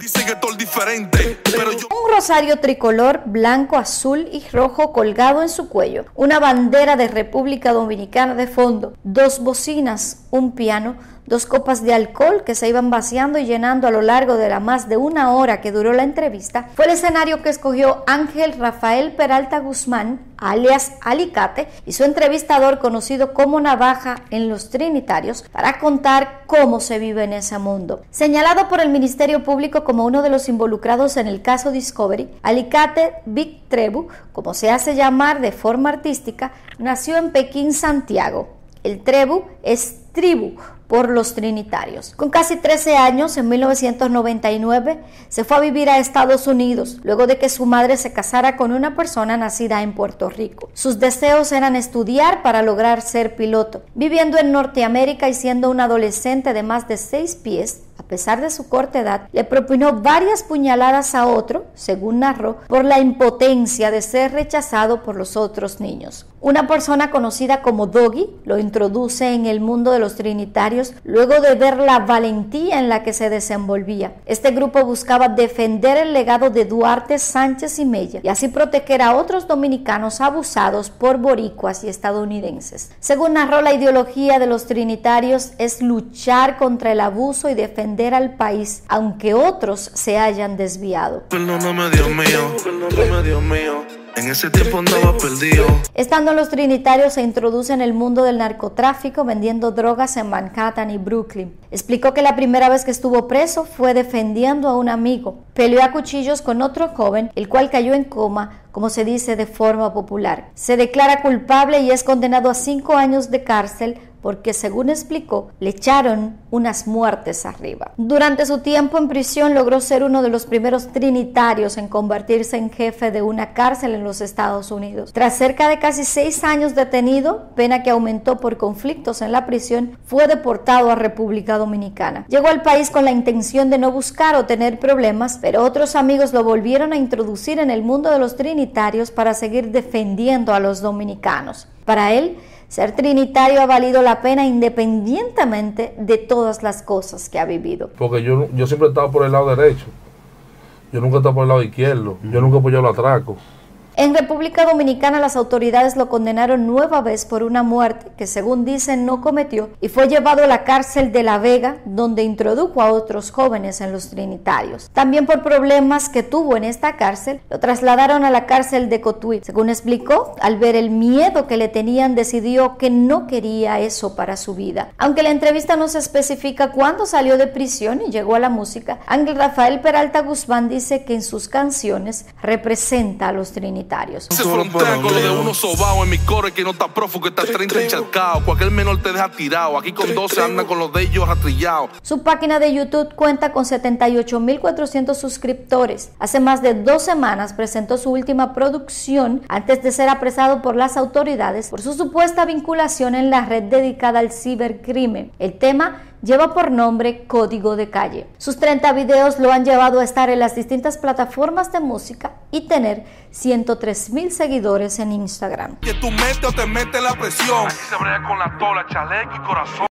Dice que diferente, pero yo... Un rosario tricolor blanco, azul y rojo colgado en su cuello, una bandera de República Dominicana de fondo, dos bocinas, un piano, dos copas de alcohol que se iban vaciando y llenando a lo largo de la más de una hora que duró la entrevista, fue el escenario que escogió Ángel Rafael Peralta Guzmán, alias Alicate, y su entrevistador conocido como Navaja en los Trinitarios, para contar cómo se vive en ese mundo. Señalado por el Ministerio Público como uno de los involucrados en el caso Discovery, Alicate Big Trebu, como se hace llamar de forma artística, nació en Pekín, Santiago. El Trebu es tribu por los trinitarios. Con casi 13 años, en 1999, se fue a vivir a Estados Unidos, luego de que su madre se casara con una persona nacida en Puerto Rico. Sus deseos eran estudiar para lograr ser piloto. Viviendo en Norteamérica y siendo un adolescente de más de 6 pies, a pesar de su corta edad, le propinó varias puñaladas a otro, según narró, por la impotencia de ser rechazado por los otros niños. Una persona conocida como Doggy lo introduce en el mundo de los trinitarios luego de ver la valentía en la que se desenvolvía. Este grupo buscaba defender el legado de Duarte Sánchez y Mella y así proteger a otros dominicanos abusados por boricuas y estadounidenses. Según narró, la ideología de los trinitarios es luchar contra el abuso y defender al país, aunque otros se hayan desviado. Perdóname, Dios mío, perdóname, Dios mío. En ese tiempo andaba perdido. Estando los trinitarios se introduce en el mundo del narcotráfico vendiendo drogas en Manhattan y Brooklyn. Explicó que la primera vez que estuvo preso fue defendiendo a un amigo. Peleó a cuchillos con otro joven, el cual cayó en coma, como se dice de forma popular. Se declara culpable y es condenado a cinco años de cárcel porque según explicó, le echaron unas muertes arriba. Durante su tiempo en prisión logró ser uno de los primeros trinitarios en convertirse en jefe de una cárcel en los Estados Unidos. Tras cerca de casi seis años detenido, pena que aumentó por conflictos en la prisión, fue deportado a República Dominicana. Llegó al país con la intención de no buscar o tener problemas, pero otros amigos lo volvieron a introducir en el mundo de los trinitarios para seguir defendiendo a los dominicanos. Para él, ser trinitario ha valido la pena independientemente de todas las cosas que ha vivido. Porque yo, yo siempre he estado por el lado derecho. Yo nunca he estado por el lado izquierdo. Yo nunca he apoyado el atraco. En República Dominicana las autoridades lo condenaron nueva vez por una muerte que según dicen no cometió y fue llevado a la cárcel de La Vega donde introdujo a otros jóvenes en los trinitarios. También por problemas que tuvo en esta cárcel lo trasladaron a la cárcel de Cotuí. Según explicó, al ver el miedo que le tenían decidió que no quería eso para su vida. Aunque la entrevista no se especifica cuándo salió de prisión y llegó a la música, Ángel Rafael Peralta Guzmán dice que en sus canciones representa a los trinitarios. Se frontea con lo de uno sobao en mi core que no está prófugo, que está 30 encharcado. Cualquier menor te deja tirado. Aquí con 12 andan con los de ellos atrillados. Su página de YouTube cuenta con 78.400 suscriptores. Hace más de dos semanas presentó su última producción antes de ser apresado por las autoridades por su supuesta vinculación en la red dedicada al cibercrimen. El tema lleva por nombre Código de Calle. Sus 30 videos lo han llevado a estar en las distintas plataformas de música y tener 103 mil seguidores en Instagram. Que tú metes o te metes la presión. Aquí se brega con la tola, chaleco y corazón.